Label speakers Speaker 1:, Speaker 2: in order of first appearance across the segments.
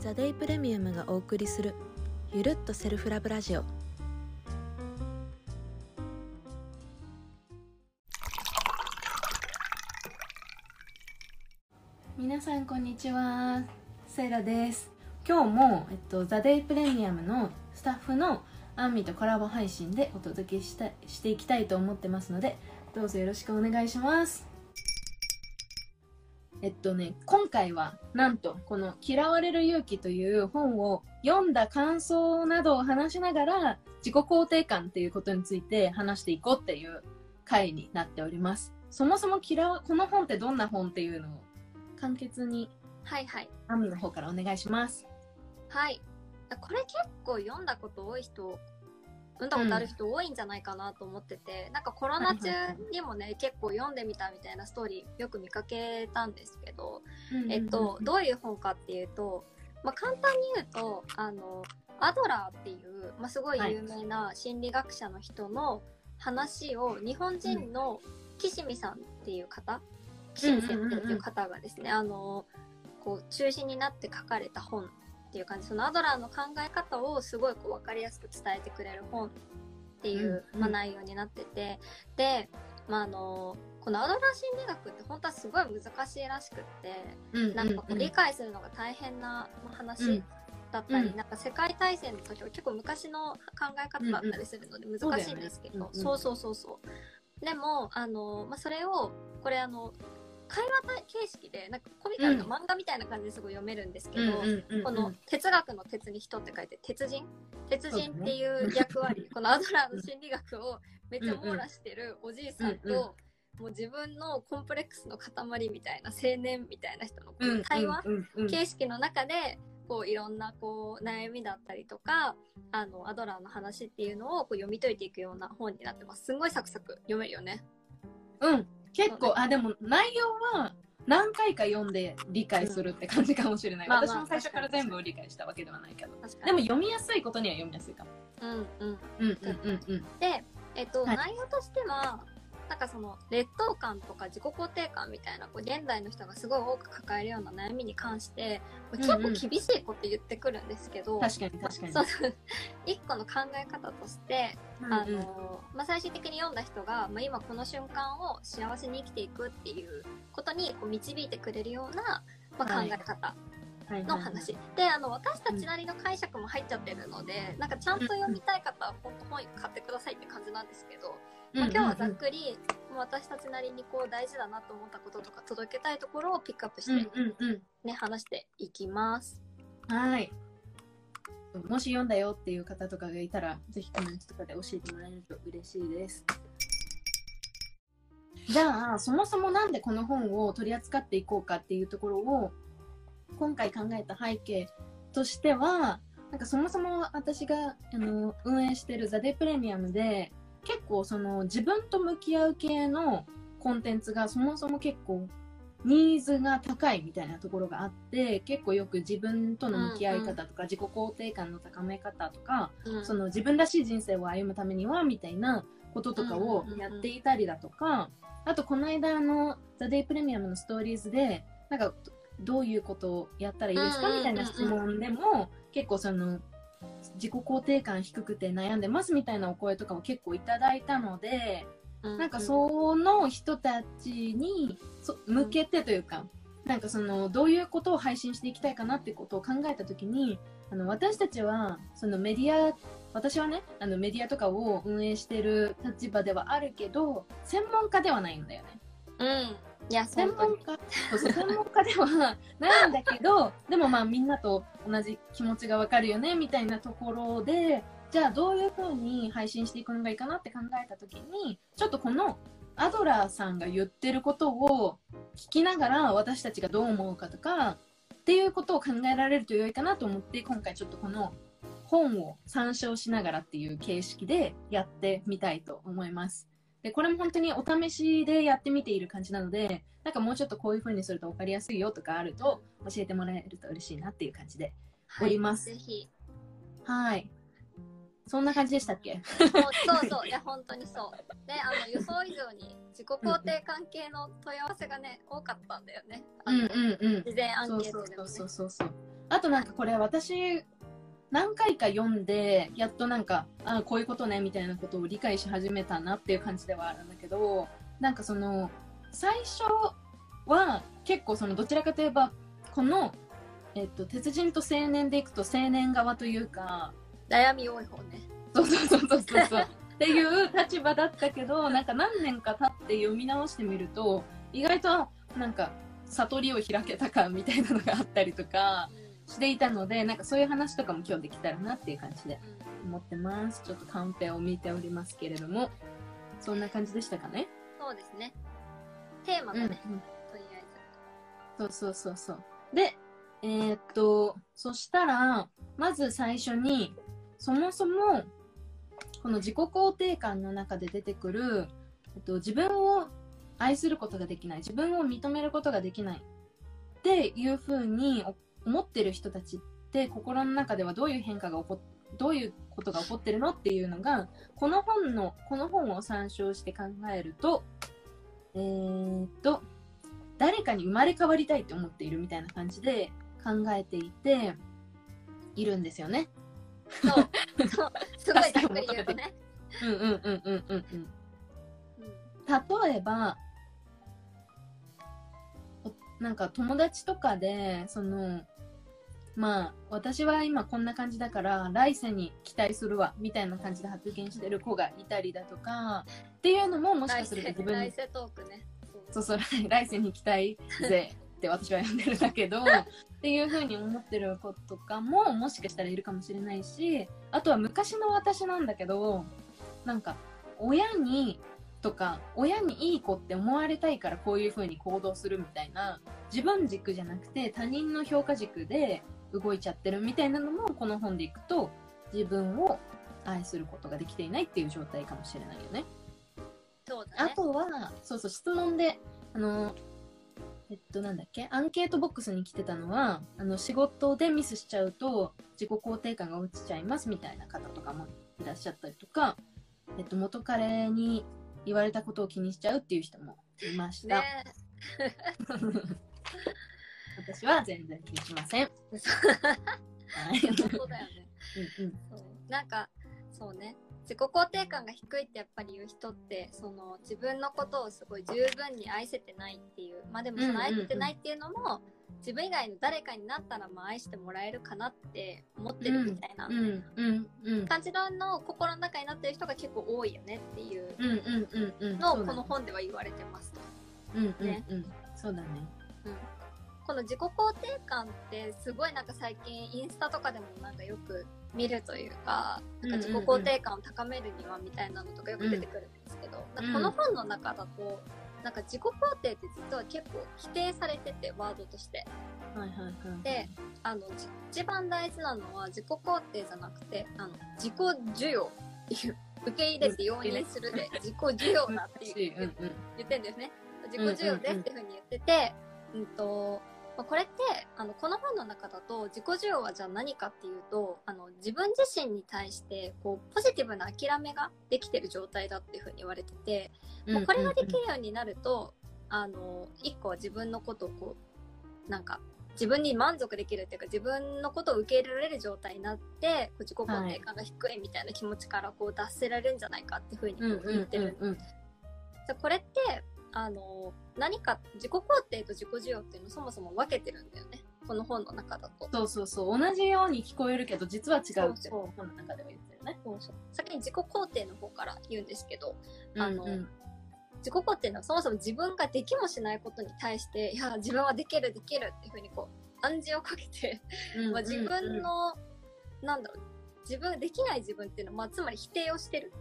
Speaker 1: ザ・デイプレミアムがお送りするゆるっとセルフラブラジオ。皆さんこんにちは。セイラです。今日も、えっと、ザ・デイプレミアムのスタッフのアンミとコラボ配信でお届けしたしていきたいと思ってますのでどうぞよろしくお願いします。えっとね今回はなんとこの「嫌われる勇気」という本を読んだ感想などを話しながら自己肯定感っていうことについて話していこうっていう回になっておりますそもそも嫌わこの本ってどんな本っていうのを簡潔に
Speaker 2: はいはい。
Speaker 1: アンミの方からお願いします
Speaker 2: はい。これ結構読んだこと多い人、読んだことある人多いんじゃないかなと思ってて、なんかコロナ中にもね、結構読んでみたみたいなストーリーよく見かけたんですけど、えっと、どういう本かっていうと、まあ、簡単に言うと、あの、アドラーっていう、まあ、すごい有名な心理学者の人の話を日本人の岸見さんっていう方、岸見先生っていう方がですね、あの、こう中心になって書かれた本っていう感じ。そのアドラーの考え方をすごいこう分かりやすく伝えてくれる本っていう、
Speaker 1: うん
Speaker 2: まあ、内容になってて。で、まあ、あのこのアドラー心理学って本当はすごい難しいらしくってなんかこう理解するのが大変なまあ話だったり、
Speaker 1: うん。
Speaker 2: なんか世界大戦の時は結構昔の考え方だったりするので難しいんですけど、
Speaker 1: そう
Speaker 2: そうそうそう。でもあの、まあ、それをこれあの会話形式でなんかコミカルな漫画みたいな感じですごい読めるんですけど、この哲学の哲に人って書いて鉄人鉄人っていう役割、このアドラーの心理学をめっちゃ網羅してるおじいさんと、もう自分のコンプレックスの塊みたいな青年みたいな人の対話形式の中でこういろんなこう悩みだったりとかあのアドラーの話っていうのをこう読み解いていくような本になってます。すんごいサクサク読めるよね。
Speaker 1: うん結構あでも内容は何回か読んで理解するって感じかもしれない、
Speaker 2: まあまあ
Speaker 1: 私も最初から全部理解したわけではないけど。でも読みやすいことには読みやすいかも。
Speaker 2: うんうん。
Speaker 1: うんうんうんうん。
Speaker 2: で、えっと
Speaker 1: はい。
Speaker 2: 内容としてはなんかその劣等感とか自己肯定感みたいなこう現代の人がすごい多く抱えるような悩みに関して
Speaker 1: うん
Speaker 2: 結構厳しいこと言ってくるんですけど、
Speaker 1: 確かに確かに。
Speaker 2: そう一個の考え方として、
Speaker 1: うん
Speaker 2: あのまあ、最終的に読んだ人が、まあ、今この瞬間を幸せに生きていくっていうことにこう導いてくれるような、まあ、
Speaker 1: はい
Speaker 2: 考え方
Speaker 1: はい。
Speaker 2: の話、であの私たちなりの解釈も入っちゃってるので、なんかちゃんと読みたい方は本当本買ってくださいって感じなんですけど、まあ、今日はざっくり、もう私たちなりにこう大事だなと思ったこととか届けたいところをピックアップして、
Speaker 1: うんうんうん。
Speaker 2: ね話していきます。
Speaker 1: はい。もし読んだよっていう方とかがいたらぜひコメントとかで教えてもらえると嬉しいです。じゃあそもそもなんでこの本を取り扱っていこうかっていうところを今回考えた背景としてはなんかそもそも私があの運営してるザ・デプレミアムで結構その自分と向き合う系のコンテンツがそもそも結構ニーズが高いみたいなところがあって結構よく自分との向き合い方とか、自己肯定感の高め方とか、
Speaker 2: うん。
Speaker 1: その自分らしい人生を歩むためにはみたいなこととかをやっていたりだとか、あとこの間あの「ザ・デイ・プレミアム」のストーリーズでなんかどういうことをやったらいいですか？みたいな質問でも結構その自己肯定感低くて悩んでますみたいなお声とかも結構いただいたので、なんかその人たちにそ向けてというか、なんかそのどういうことを配信していきたいかなってことを考えた時にあの私たちはそのメディア私はねあのメディアとかを運営してる立場ではあるけど専門家ではないんだよね。
Speaker 2: うんいや
Speaker 1: 専門家専門家ではないんだけど でもまあみんなと同じ気持ちがわかるよねみたいなところでじゃあどういう風に配信していくのがいいかなって考えた時にちょっとこのアドラーさんが言ってることを聞きながら私たちがどう思うかとかっていうことを考えられると良いかなと思って今回ちょっとこの本を参照しながらっていう形式でやってみたいと思います。でこれも本当にお試しでやってみている感じなのでなんかもうちょっとこういう風にすると分かりやすいよとかあると教えてもらえると嬉しいなっていう感じでおります。
Speaker 2: ぜひ。
Speaker 1: はい。そんな感じでしたっけ？
Speaker 2: そうそうそう。いや本当にそう。であの予想以上に自己肯定関係の問い合わせがね多かったんだよね。
Speaker 1: うんうんうん。
Speaker 2: 事前アンケートでもね。
Speaker 1: そうそうそうそう。あとなんかこれ私、何回か読んで、やっとなんか、あこういうことね、みたいなことを理解し始めたなっていう感じではあるんだけど、なんかその、最初は結構その、どちらかといえば、この、えっと、鉄人と青年でいくと青年側というか、
Speaker 2: 悩み多い方ね。
Speaker 1: そうそうそうそうそう。っていう立場だったけど、なんか何年か経って読み直してみると、意外と、なんか、悟りを開けたかみたいなのがあったりとかしていたので、なんかそういう話とかも今日できたらなっていう感じで
Speaker 2: うん
Speaker 1: 思ってます。ちょっとカンペを見ておりますけれども、そんな感じでしたかね？
Speaker 2: そうですね。テーマ
Speaker 1: うん、うん
Speaker 2: だね、とりあえ
Speaker 1: そうそうそうそう。で、えーっと、そしたら、まず最初に、そもそも、この自己肯定感の中で出てくる、えっと、自分を愛することができない、自分を認めることができないっていうふうに思ってる人たちって、心の中ではどういう変化が起こっどういうことが起こってるのっていうのが、この本の、この本を参照して考えると、えーっと、誰かに生まれ変わりたいって思っているみたいな感じで考えていて、いるんですよね。
Speaker 2: ず。そう。そう。すごいざっくり言うとね。
Speaker 1: うんうんうんうんうんうん。
Speaker 2: うん
Speaker 1: 例えば、おなんか友達とかで、その、まあ、私は今こんな感じだから、来世に期待するわ、みたいな感じで発言してる子がいたりだとか、っていうのももしかすると自分に
Speaker 2: 来世トークね。
Speaker 1: そうそう、来来世に期待ぜって私は呼んでるんだけど、っていう風に思ってる子とかももしかしたらいるかもしれないし、あとは昔の私なんだけど、なんか、親に、とか、親にいい子って思われたいからこういう風に行動するみたいな、自分軸じゃなくて他人の評価軸で動いちゃってるみたいなのもこの本でいくと、自分を愛することができていないっていう状態かもしれないよね。
Speaker 2: そうだね。
Speaker 1: あとは、そうそう、質問で、あの、えっと、なんだっけ、アンケートボックスに来てたのは、あの、仕事でミスしちゃうと、自己肯定感が落ちちゃいますみたいな方とかもいらっしゃったりとか、えっと、元彼に言われたことを気にしちゃうっていう人もいました。
Speaker 2: ね
Speaker 1: 私は全然気にしません。は
Speaker 2: そう
Speaker 1: い。
Speaker 2: そうだよね。
Speaker 1: うんうん。
Speaker 2: そうなんかそうね自己肯定感が低いってやっぱり言う人ってその自分のことをすごい十分に愛せてないっていうまあでもその愛せてないっていうのも、自分以外の誰かになったらまあ愛してもらえるかなって思ってるみたいな
Speaker 1: うんうんうん。
Speaker 2: 感じのの心の中になってる人が結構多いよねっていう。のをこの本では言われてますと。
Speaker 1: うんうん
Speaker 2: ね
Speaker 1: うん。そうだね。
Speaker 2: この自己肯定感ってすごいなんか最近インスタとかでもなんかよく見るというかなんか自己肯定感を高めるにはみたいなのとかよく出てくるんですけど、なんかこの本の中だとなんか自己肯定って実は結構否定されててワードとして
Speaker 1: はいはいはい。
Speaker 2: であのじ一番大事なのは自己肯定じゃなくてあの自己需要っていう受け入れて容認するで自己需要だっていう。言ってんですね。自己需要ですっていうふうに言ってて、うんと、まあこれって、あの、この本の中だと、自己需要はじゃあ何かっていうと、あの、自分自身に対して、こう、ポジティブな諦めができてる状態だっていうふうに言われてて、もうこれができるようになると、あの、一個は自分のことをこう、なんか、自分に満足できるっていうか、自分のことを受け入れられる状態になって、自己肯定感が低いみたいな気持ちからこう脱せられるんじゃないかっていうふうに言ってるこれってあの何か自己肯定と自己需要っていうのをそもそも分けてるんだよね。この本の中だと。
Speaker 1: そうそうそう。同じように聞こえるけど実は違うって
Speaker 2: そうそう。
Speaker 1: 本の中では言ってるね。
Speaker 2: そうそう。先に自己肯定の方から言うんですけどあの
Speaker 1: うん。うん
Speaker 2: 自己肯定のはそもそも自分ができもしないことに対していや自分はできるできるっていうふうにこう暗示をかけて、
Speaker 1: うん。
Speaker 2: まあ、自分の、なんだろう。自分できない自分っていうのは、まあ、つまり否定をしてる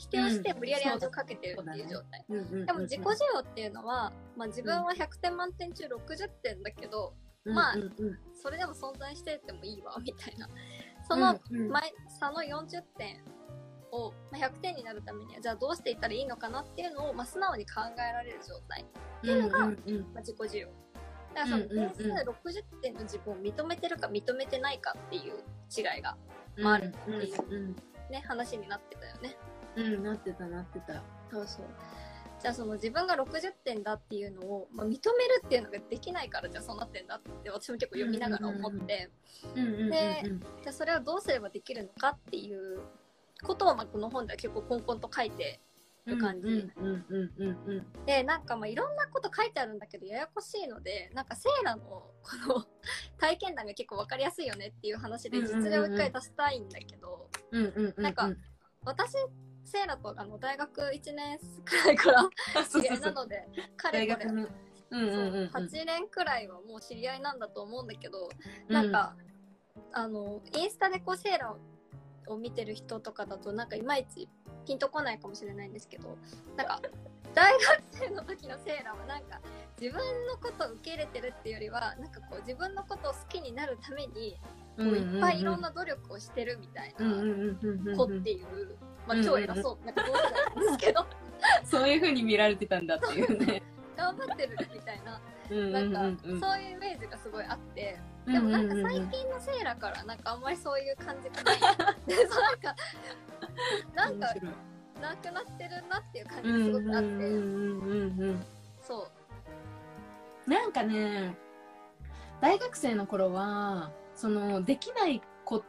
Speaker 2: 否定をして
Speaker 1: うん
Speaker 2: 無理やり暗示をかけてるっていう状態。でも自己需要っていうのは、まあ、自分は100点満点中60点だけど、
Speaker 1: うん
Speaker 2: まあそれでも存在しててもいいわみたいな。その前差の40点をまあ100点になるためにはじゃあどうしていったらいいのかなっていうのを、まあ、素直に考えられる状態、っていうのがまあ、自己需要。だからその点数60点の自分を認めてるか認めてないかっていう違いが
Speaker 1: うん
Speaker 2: ある。
Speaker 1: うんうん。
Speaker 2: ね話になってたよね
Speaker 1: うんなってたなってた。
Speaker 2: そうそう。じゃあその自分が60点だっていうのを、まあ、認めるっていうのができないからじゃあそうなってんだって私も結構読みながら思って、でじゃあそれをどうすればできるのかっていうことをまあこの本では結構コンコンと書いてる感じ、でなんかまあいろんなこと書いてあるんだけどややこしいのでなんかセイラのこの 体験談が結構分かりやすいよねっていう話で実例を一回出したいんだけど、なんか私セイラとあの大学1年くらいから知り合いなので彼これ
Speaker 1: 大学のうんうんうんうん。
Speaker 2: 8年くらいはもう知り合いなんだと思うんだけど、なんかあのインスタでこうセーラーを見てる人とかだとなんかいまいちピンとこないかもしれないんですけどなんか大学生の時のセーラーはなんか自分のことを受け入れてるっていうよりはなんかこう自分のことを好きになるためにこういっぱいいろんな努力をしてるみたいな子っていう、まあ超偉そう。なんか同世代なんですけど。
Speaker 1: そういう風に見られてたんだっていうね。
Speaker 2: 頑張ってるみたいな。
Speaker 1: うん
Speaker 2: なんか、そういうイメージがすごいあって、
Speaker 1: うん
Speaker 2: でもなんか最近のセーラからなんかあんまりそういう感じがない。で、そうなんか、なんかなくなってるなっていう感じがすごくあって、そう。
Speaker 1: なんかね大学生の頃はそのできないこ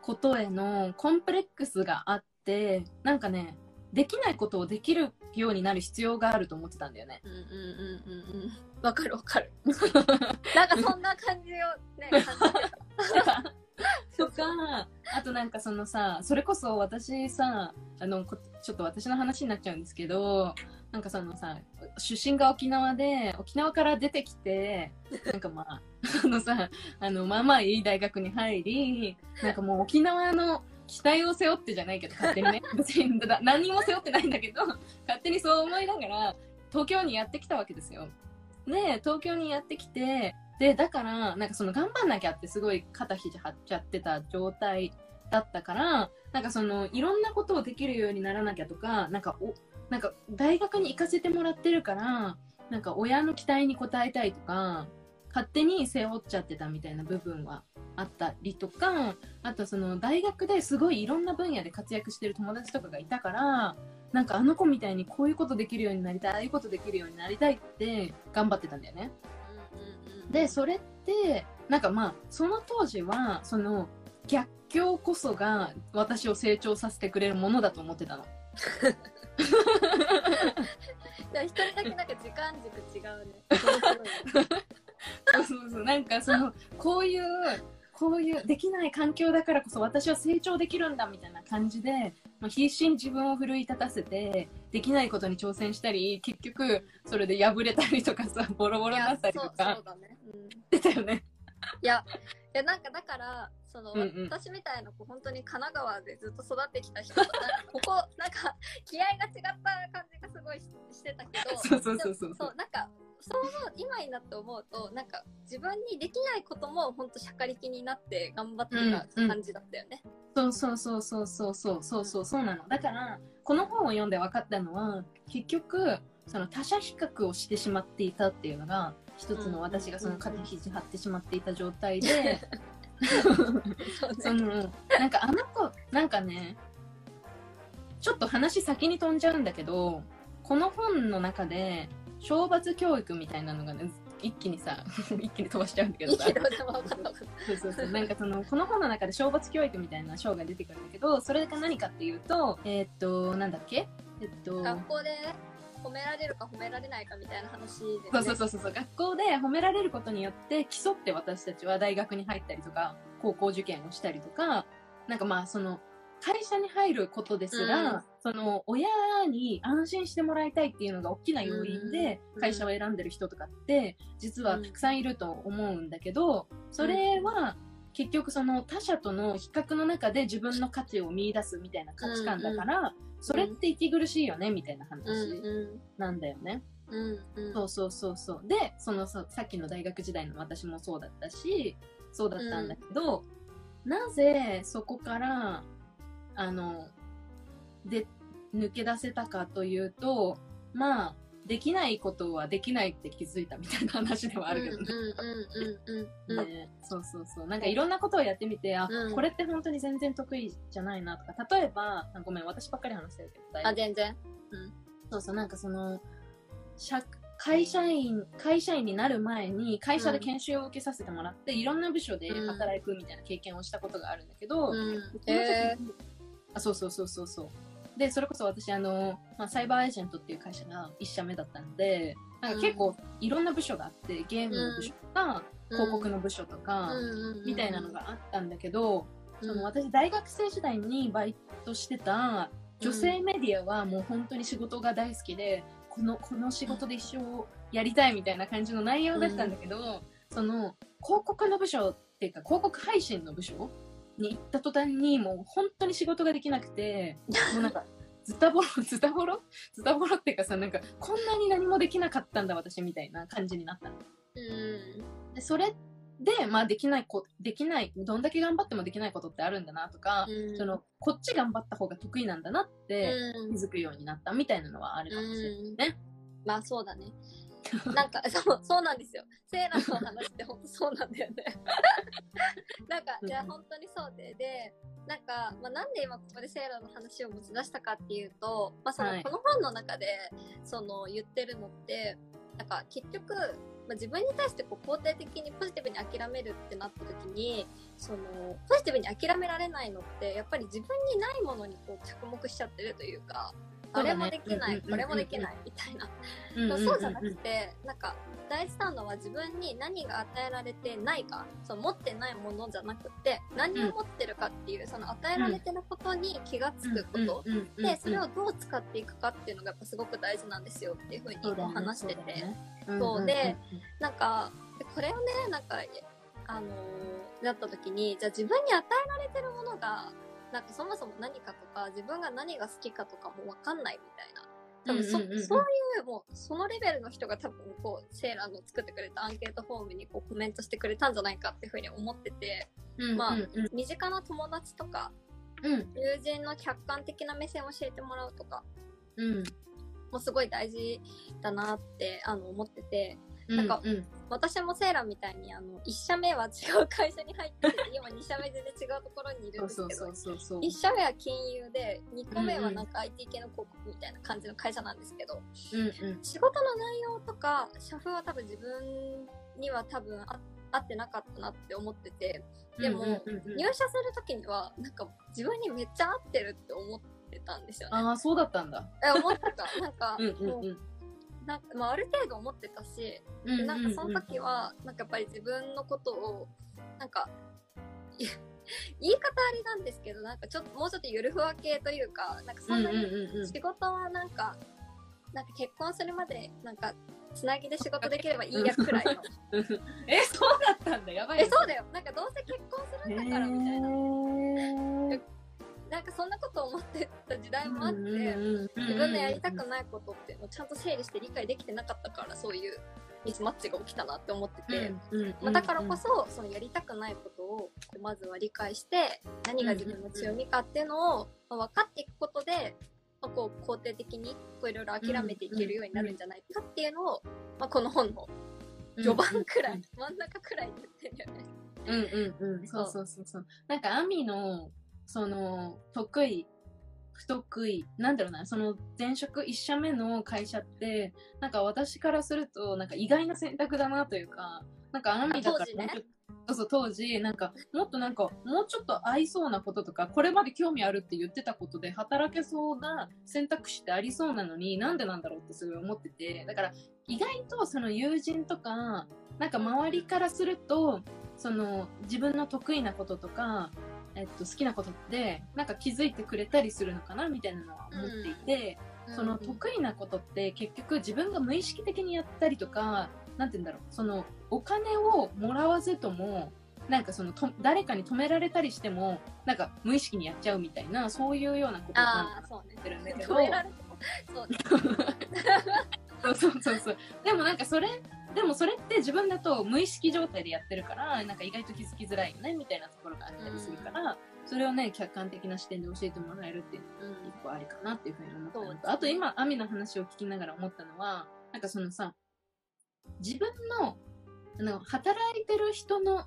Speaker 1: ことへのコンプレックスがあってなんかねできないことをできるようになる必要があると思ってたんだよね。
Speaker 2: うんうんうんうんうん。わかるわかる。なんかそんな感じをね、感じてた。
Speaker 1: とかあとなんかそのさそれこそ私さあのこちょっと私の話になっちゃうんですけどなんかそのさ出身が沖縄で沖縄から出てきてなんかまあ あのさあのまあまあいい大学に入りなんかもう沖縄の期待を背負ってじゃないけど勝手にね 別にだ何も背負ってないんだけど勝手にそう思いながら東京にやってきたわけですよ。で東京にやってきてでだからなんかその頑張んなきゃってすごい肩肘張っちゃってた状態だったからなんかそのいろんなことをできるようにならなきゃとかなんかおなんか大学に行かせてもらってるからなんか親の期待に応えたいとか勝手に背負っちゃってたみたいな部分はあったりとかあとその大学ですごいいろんな分野で活躍してる友達とかがいたからなんかあの子みたいにこういうことできるようになりたいああいうことできるようになりたいって頑張ってたんだよね。でそれってなんかまあその当時はその逆境こそが私を成長させてくれるものだと思ってたの。
Speaker 2: 一人だけなんか時間軸違うね
Speaker 1: そうそうそう。なんかそのこういうこういうできない環境だからこそ私は成長できるんだみたいな感じで、まあ、必死に自分を奮い立たせてできないことに挑戦したり結局それで破れたりとかさボロボロになったりとか
Speaker 2: そうだね。うん
Speaker 1: よね。
Speaker 2: いや、いやなんかだから、その、
Speaker 1: うんうん
Speaker 2: 私みたいな子、本当に神奈川でずっと育ってきた人ここ、なんか、気合が違った感じがすごいししてたけど、
Speaker 1: そうそうそうそう
Speaker 2: そう、今になって思うと、なんか、自分にできないことも、本当しゃかりきになって頑張ってた感じだったよね。
Speaker 1: そうそうそうそうそうそうそうそうそうなの。だからこの本を読んで分かったのは結局その他者比較をしてしまっていたっていうのが一つの私がその肩肘張ってしまっていた状態で
Speaker 2: そう
Speaker 1: そ
Speaker 2: ね。
Speaker 1: のなんかあの子なんかねちょっと話先に飛んじゃうんだけどこの本の中で懲罰教育みたいなのがね一気にさ 一気に飛ばしちゃうんだけどさそうそうそう。なんかその、この本の中で懲罰教育みたいな章が出てくるんだけど、それが何かっていうと、えーっと、なんだっけ？えっと、
Speaker 2: た。学校で褒められるか褒められないかみたいな話で、ね。
Speaker 1: そうそうそうそうそう、学校で褒められることによって競って私たちは大学に入ったりとか、高校受験をしたりとか、なんかまあその、会社に入ることですら、
Speaker 2: うん。
Speaker 1: その親に安心してもらいたいっていうのが大きな要因で
Speaker 2: うん。
Speaker 1: 会社を選んでる人とかって実はたくさんいると思うんだけどそれは結局その他者との比較の中で自分の価値を見出すみたいな価値観だからそれって息苦しいよねみたいな
Speaker 2: うん
Speaker 1: 話なんだよね。
Speaker 2: うんうん。
Speaker 1: そうそうそうそう。で、そのささっきの大学時代の私もそうだったし、そうだったんだけど、なぜそこから、あの、で、抜け出せたかというと、まあ、できないことはできないって気づいたみたいな話ではあるけどね。
Speaker 2: うんうんうんうんうん
Speaker 1: ねそうそうそう。なんかいろんなことをやってみて、あ、
Speaker 2: うん。
Speaker 1: これって本当に全然得意じゃないなとか、例えば、あごめん、私ばっかり話してるけど、大
Speaker 2: あ全然。
Speaker 1: そうそう、なんかその、社会社員、会社員になる前に会社で研修を受けさせてもらって、いろんな部署で働くみたいな経験をしたことがあるんだけど、
Speaker 2: うん。え
Speaker 1: あそうそうそうそうそう。で、それこそ私、あの、まあ、サイバーエージェントっていう会社が一社目だったので、なんか結構いろんな部署があって、ゲームの部署とか、広告の部署とか、みたいなのがあったんだけど、その私大学生時代にバイトしてた女性メディアはもう本当に仕事が大好きで、この、この仕事で一生やりたいみたいな感じの内容だったんだけど、その広告の部署っていうか広告配信の部署に行った途端にもう本当に仕事ができなくて、もうなんか、ズタボロ、ズタボロ？ズタボロっていうかさ、なんか、こんなに何もできなかったんだ私みたいな感じになったの。
Speaker 2: うん
Speaker 1: でそれで、まあできないこ、できない、どんだけ頑張ってもできないことってあるんだなとか、
Speaker 2: うん
Speaker 1: その、こっち頑張った方が得意なんだなって
Speaker 2: うん
Speaker 1: 気づくようになったみたいなのはあるかもしれないね。
Speaker 2: まあそうだね。なんか、そう、そうなんですよ。セーラの話って本当そうなんだよね。なんか、じゃあ本当にそうで、で、なんか、まあ、なんで今ここでセーラの話を持ち出したかっていうと、まあ、その、
Speaker 1: はい
Speaker 2: この本の中で、その、言ってるのって、なんか、結局、まあ、自分に対してこう肯定的にポジティブに諦めるってなった時に、その、ポジティブに諦められないのって、やっぱり自分にないものにこう着目しちゃってるというか、あれもできない、これもできない、みたいな。そうじゃなくて、なんか、大事なのは自分に何が与えられてないか、そう持ってないものじゃなくて、何を持ってるかっていう、その与えられてることに気がつくこと。で、それをどう使っていくかっていうのがやっぱすごく大事なんですよっていうふうにこう話してて。そうで、なんか、でこれをね、なんか、あのーなった時に、じゃあ自分に与えられてるものが、なんかそもそも何かとか、自分が何が好きかとかもわかんないみたいな。多分そ、
Speaker 1: う
Speaker 2: そういう、もう、そのレベルの人が多分、こう、セーラーの作ってくれたアンケートフォームにこうコメントしてくれたんじゃないかっていうふうに思ってて、
Speaker 1: うん
Speaker 2: まあ身近な友達とか、
Speaker 1: うん。
Speaker 2: 友人の客観的な目線を教えてもらうとか、
Speaker 1: うん。
Speaker 2: もすごい大事だなって、あの、思ってて、
Speaker 1: うん
Speaker 2: なんか
Speaker 1: うん
Speaker 2: 私もセーラーみたいにあの1社目は違う会社に入ってて今2社目全然違うところにいるんですけど
Speaker 1: そうそうそうそうそう。
Speaker 2: 1社目は金融で2個目はなんか IT 系の広告みたいな感じの会社なんですけど、
Speaker 1: うんうん。
Speaker 2: 仕事の内容とか社風は多分自分には多分あ合ってなかったなって思っててでも
Speaker 1: うんうんうんうん。
Speaker 2: 入社する時にはなんか自分にめっちゃ合ってるって思ってたんですよね。
Speaker 1: ああそうだったんだ。
Speaker 2: え思ってた。なんか
Speaker 1: うんうん
Speaker 2: う
Speaker 1: ん
Speaker 2: なんか、まあ、ある程度思ってたし
Speaker 1: うん
Speaker 2: でなんかその時は、なんかやっぱり自分のことを、なんか、い 言い方あれなんですけど、なんかちょっと、もうちょっとゆるふわ系というか、なんかそんなに
Speaker 1: うんうんうんうん
Speaker 2: 仕事はなんか、なんか結婚するまで、なんか、つなぎで仕事できればいいやくらいの。
Speaker 1: え そうだったんだやばい
Speaker 2: え、そうだよ。なんかどうせ結婚するんだから、みたいな。
Speaker 1: な
Speaker 2: なんかそんなこと思ってた時代もあって、
Speaker 1: 自
Speaker 2: 自分のやりたくないことっていうのをちゃんと整理して理解できてなかったから、そういうミスマッチが起きたなって思ってて、まあ、だからこそ、そのやりたくないことをまずは理解して何が自分の強みかっていうのをまあ分かっていくことで、まあ、こう肯定的にこういろいろ諦めていけるようになるんじゃないかっていうのを、まあ、この本の序盤くらい、真ん中くらいに言ってんだよね。
Speaker 1: うんうんうん。そうそうそうそう。なんかアミのその得意不得意なんだろうなその前職1社目の会社ってなんか私からするとなんか意外な選択だなというかなんかアミだからそうそう当時なんかもっとなんかもうちょっと合いそうなこととかこれまで興味あるって言ってたことで働けそうな選択肢ってありそうなのになんでなんだろうってすごい思ってて。だから意外とその友人とかなんか周りからするとその自分の得意なこととか、えっと、好きなことってなんか気づいてくれたりするのかなみたいなのは思っていて、その得意なことって結局自分が無意識的にやったりとかなんて言うんだろうそのお金をもらわずともなんかそのと誰かに止められたりしてもなんか無意識にやっちゃうみたいなそういうようなことを
Speaker 2: ああ、そうね。
Speaker 1: ってるんだけど
Speaker 2: 止められても、そうね。
Speaker 1: そ うそうそうそう。でもなんかそれ、でもそれって自分だと無意識状態でやってるから、なんか意外と気づきづらいよね、みたいなところがあったりするから、それをね、客観的な視点で教えてもらえるっていうのが一個ありかなっていうふうに思ったの
Speaker 2: そうですね。
Speaker 1: と、あと今、アミの話を聞きながら思ったのは、なんかそのさ、自分の、あの、働いてる人の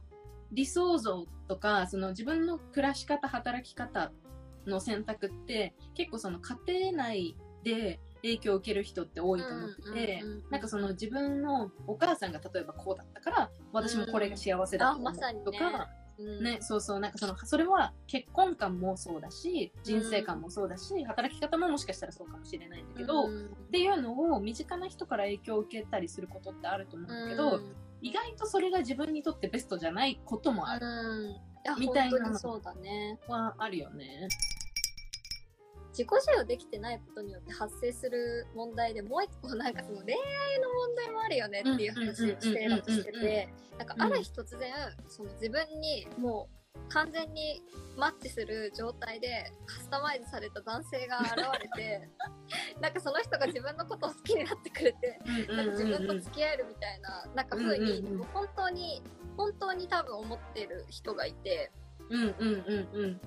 Speaker 1: 理想像とか、その自分の暮らし方、働き方の選択って、結構その家庭内で影響を受ける人って多いと思ってて、なんかその自分のお母さんが例えばこうだったから私もこれが幸せだと思うとか、
Speaker 2: うん。
Speaker 1: ね、そうそう、なんかその、それは結婚観もそうだし、人生観もそうだし、働き方ももしかしたらそうかもしれないんだけど、っ
Speaker 2: うん
Speaker 1: ていうのを身近な人から影響を受けたりすることってあると思うんだけど、
Speaker 2: うん。
Speaker 1: 意外とそれが自分にとってベストじゃないこともある、みたいな
Speaker 2: 本当にそうだね。
Speaker 1: はあるよね。
Speaker 2: 自己需要できてないことによって発生する問題でもう一個なんかその恋愛の問題もあるよねっていう話をしてたとしててなんかある日突然その自分にもう完全にマッチする状態でカスタマイズされた男性が現れて なんかその人が自分のことを好きになってくれてなんか自分と付き合えるみたいななんか風にもう本当に本当に多分思ってる人がいて。
Speaker 1: うんうんうんうん。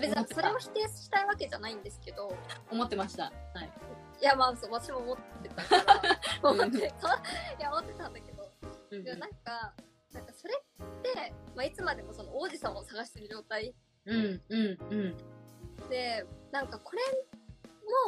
Speaker 2: 別にそれを否定したいわけじゃないんですけど
Speaker 1: 思ってました。はい。
Speaker 2: いやまあそう私も思ってたから
Speaker 1: うん
Speaker 2: 思ってたいや思ってたんだけど
Speaker 1: うんうん
Speaker 2: でもなんかなんかそれって、まあ、いつまでもその王子様を探してる状態
Speaker 1: うんうんうん。
Speaker 2: でなんかこれ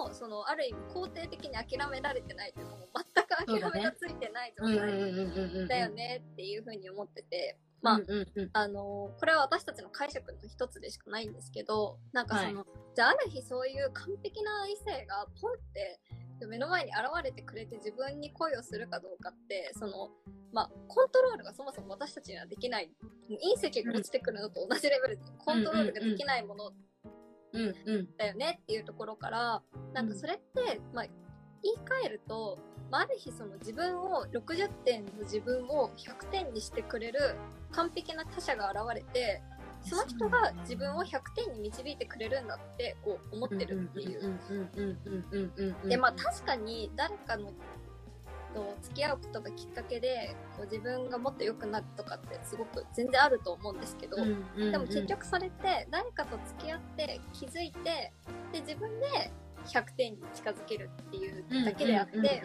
Speaker 2: もそのある意味肯定的に諦められてないというかもう全く諦めがついてない状態。だよ。ねっていうふうに思ってて、まあ
Speaker 1: うんうんうん。
Speaker 2: あのこれは私たちの解釈の一つでしかないんですけどなんかその、
Speaker 1: は
Speaker 2: じゃあある日そういう完璧な異性がポンって目の前に現れてくれて自分に恋をするかどうかってそのまあコントロールがそもそも私たちにはできない隕石が落ちてくるのと同じレベルでコントロールができないもの。だよねっていうところからなんかそれって、まあ、言い換えると、まあ、ある日その自分を60点の自分を100点にしてくれる完璧な他者が現れてその人が自分を100点に導いてくれるんだってこう思ってるっていう。でまあ確かに誰かのと付き合うことがきっかけでこう自分がもっと良くなるとかってすごく全然あると思うんですけど、でも結局それって誰かと付き合って気づいてで自分で100点に近づけるっていうだけであって、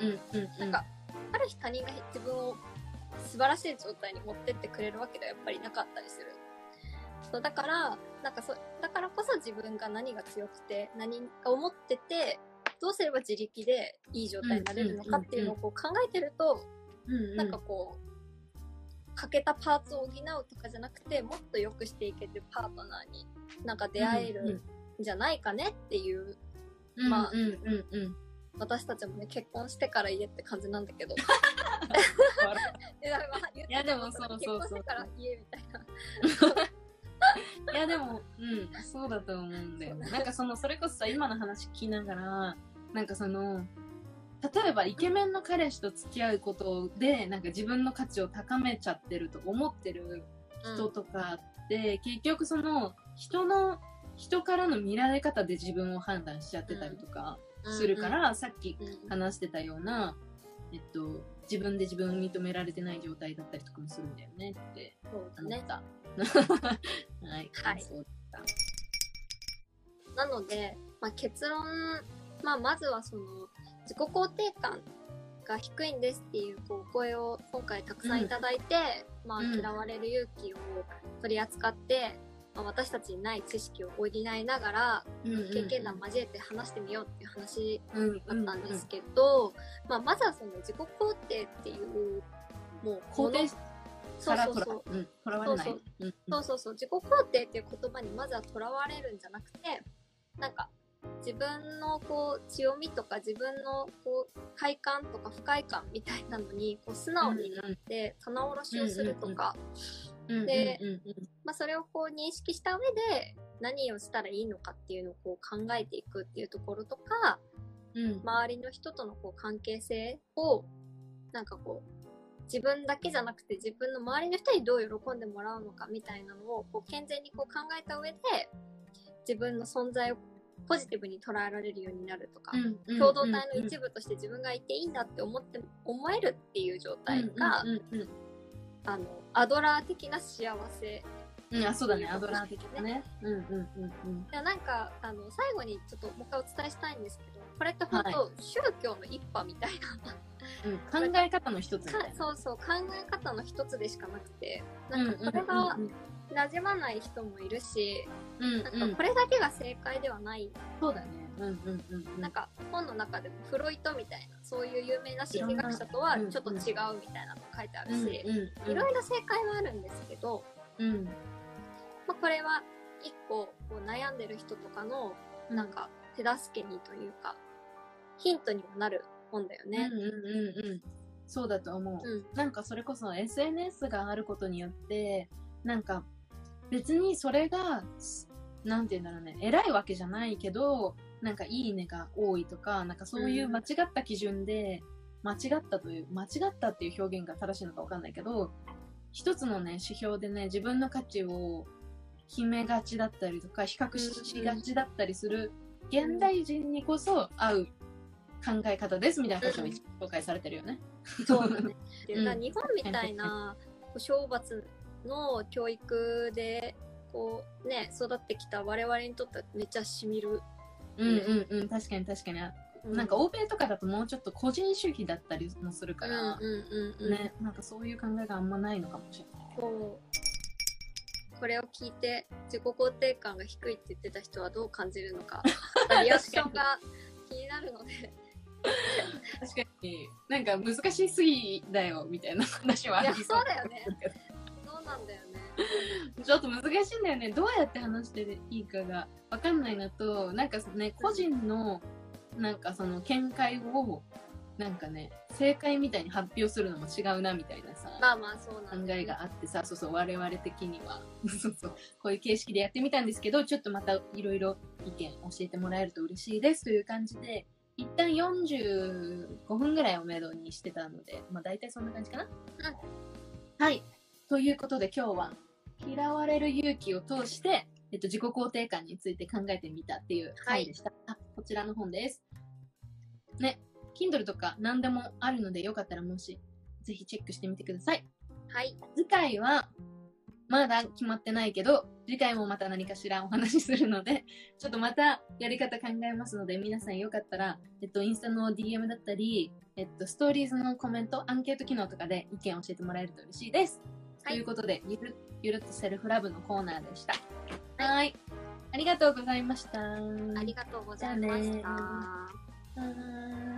Speaker 2: なんかある日他人が自分を素晴らしい状態に持ってってくれるわけではやっぱりなかったりする。そうだからなんかそだからこそ自分が何が強くて何が思っててどうすれば自力でいい状態になれるのかっていうのをこう考えてると、
Speaker 1: う、
Speaker 2: なんかこう欠けたパーツを補うとかじゃなくてもっと良くしていけるパートナーになんか出会えるんじゃないかねっていう、
Speaker 1: うん、
Speaker 2: まあ
Speaker 1: うんうん。うん
Speaker 2: 私たちもね結婚してから家って感じなんだけど。いやまあ
Speaker 1: いやでもそうそうそう。
Speaker 2: 結婚してから家みたいな。
Speaker 1: いやでも、うん、そうだと思うんだよ。なんかその、それこそさ、今の話聞きながら、なんかその、例えばイケメンの彼氏と付き合うことで、なんか自分の価値を高めちゃってると思ってる人とかって、結局その、人の、人からの見られ方で自分を判断しちゃってたりとかするから、さっき
Speaker 2: うん。
Speaker 1: 話してたような、えっと、自分で自分を認められてない状態だったりとかもするんだよねって思った。はい。
Speaker 2: はい。
Speaker 1: そう
Speaker 2: なので、まあ、結論、まあ、まずはその自己肯定感が低いんですっていうこうお声を今回たくさんいただいて、まあ、
Speaker 1: うん
Speaker 2: 嫌われる勇気を取り扱って、まあ、私たちにない知識を補いながら経験談交えて話してみようっていう話だったんですけど、まあ、まずはその自己肯定っていうもう
Speaker 1: 肯定からとら
Speaker 2: そうそう。そう
Speaker 1: うん。
Speaker 2: そう
Speaker 1: う。ん
Speaker 2: そうそうそう。自己肯定っていう言葉にまずはとらわれるんじゃなくてなんか自分のこう強みとか自分のこう快感とか不快感みたいなのにこう素直になって棚卸しをするとか、
Speaker 1: うん
Speaker 2: で
Speaker 1: うんうん
Speaker 2: まあ、それをこう認識した上で何をしたらいいのかっていうのをこう考えていくっていうところとか
Speaker 1: うん。
Speaker 2: 周りの人とのこう関係性をなんかこう自分だけじゃなくて自分の周りの人にどう喜んでもらうのかみたいなのをこう健全にこう考えた上で自分の存在をポジティブに捉えられるようになるとか、
Speaker 1: うん
Speaker 2: 共同体の一部として自分がいていいんだって思って思えるっていう状態が、あのアドラー的な幸せ。
Speaker 1: うん、あ、そうだね、アドラー的なね。うんうんうんうん。
Speaker 2: いやなんかあの最後にちょっともう一回お伝えしたいんですけどこれって本当、
Speaker 1: は
Speaker 2: 宗教の一派みたいな。
Speaker 1: うん、考え方の一つみたいな。
Speaker 2: かそうそう考え方の一つでしかなくて
Speaker 1: う
Speaker 2: なんかこれが
Speaker 1: うん
Speaker 2: 馴染まない人もいるし、
Speaker 1: うんうん。
Speaker 2: なんかこれだけが正解ではない。
Speaker 1: そうだね。うんうんうんうん。
Speaker 2: なんか本の中でもフロイトみたいなそういう有名な心理学者とはちょっと違うみたいなの書いてあるし、いろいろ正解はあるんですけど、
Speaker 1: うん。
Speaker 2: まあ、これは一個こう悩んでる人とかのなんか手助けにというかヒントにもなる本だよね。
Speaker 1: うんうんうんうん。そうだと思う。
Speaker 2: うん
Speaker 1: なんかそれこそ SNS があることによって、なんか別にそれが、なんて言うんだろうね、偉いわけじゃないけど、なんかいいねが多いとか、なんかそういう間違った基準で、間違ったという、間違ったっていう表現が正しいのかわかんないけど、一つのね、指標でね、自分の価値を決めがちだったりとか、比較しがちだったりする、現代人にこそ合う考え方ですみたいなことが紹介されてるよね。
Speaker 2: そうだね。日本みたいな懲罰の教育でこうね育ってきた我々にとってはめっちゃしみる。
Speaker 1: うんうんうん、確かに確かに。
Speaker 2: う
Speaker 1: なんか欧米とかだともうちょっと個人主義だったりもするか
Speaker 2: うん
Speaker 1: ら、
Speaker 2: うんうんうん。
Speaker 1: ね、なんかそういう考えがあんまないのかもしれない。
Speaker 2: これを聞いて自己肯定感が低いって言ってた人はどう感じるのかリアクションが気になるので。
Speaker 1: 確かに、なんか難しすぎだよみたいな話はあ
Speaker 2: いや
Speaker 1: り
Speaker 2: そうだよね。そうなんだよね
Speaker 1: ちょっと難しいんだよね。どうやって話していいかがわかんないのと、なんかね、個人の、なんかその見解を、なんかね、正解みたいに発表するのも違うなみたいなさ。
Speaker 2: まあまあそうなんね
Speaker 1: 考えがあってさ、そうそう、我々的には、そうそう、こういう形式でやってみたんですけど、ちょっとまたいろいろ意見教えてもらえると嬉しいですという感じで、一旦45分ぐらいをめどにしてたので、まあ大体そんな感じかな。はい。ということで今日は、嫌われる勇気を通して、えっと、自己肯定感について考えてみたっていう回でした。あ、こちらの本です。ね、Kindle とか何でもあるのでよかったらもし、ぜひチェックしてみてください。
Speaker 2: はい
Speaker 1: 次回は、まだ決まってないけど、次回もまた何かしらお話しするので、ちょっとまたやり方考えますので、皆さんよかったら、えっと、インスタの DM だったり、えっと、ストーリーズのコメント、アンケート機能とかで意見を教えてもらえると嬉しいです。
Speaker 2: はい
Speaker 1: ということで、ゆる、ゆるっとセルフラブのコーナーでした。はい。ありがとうございました。
Speaker 2: ありがとうございました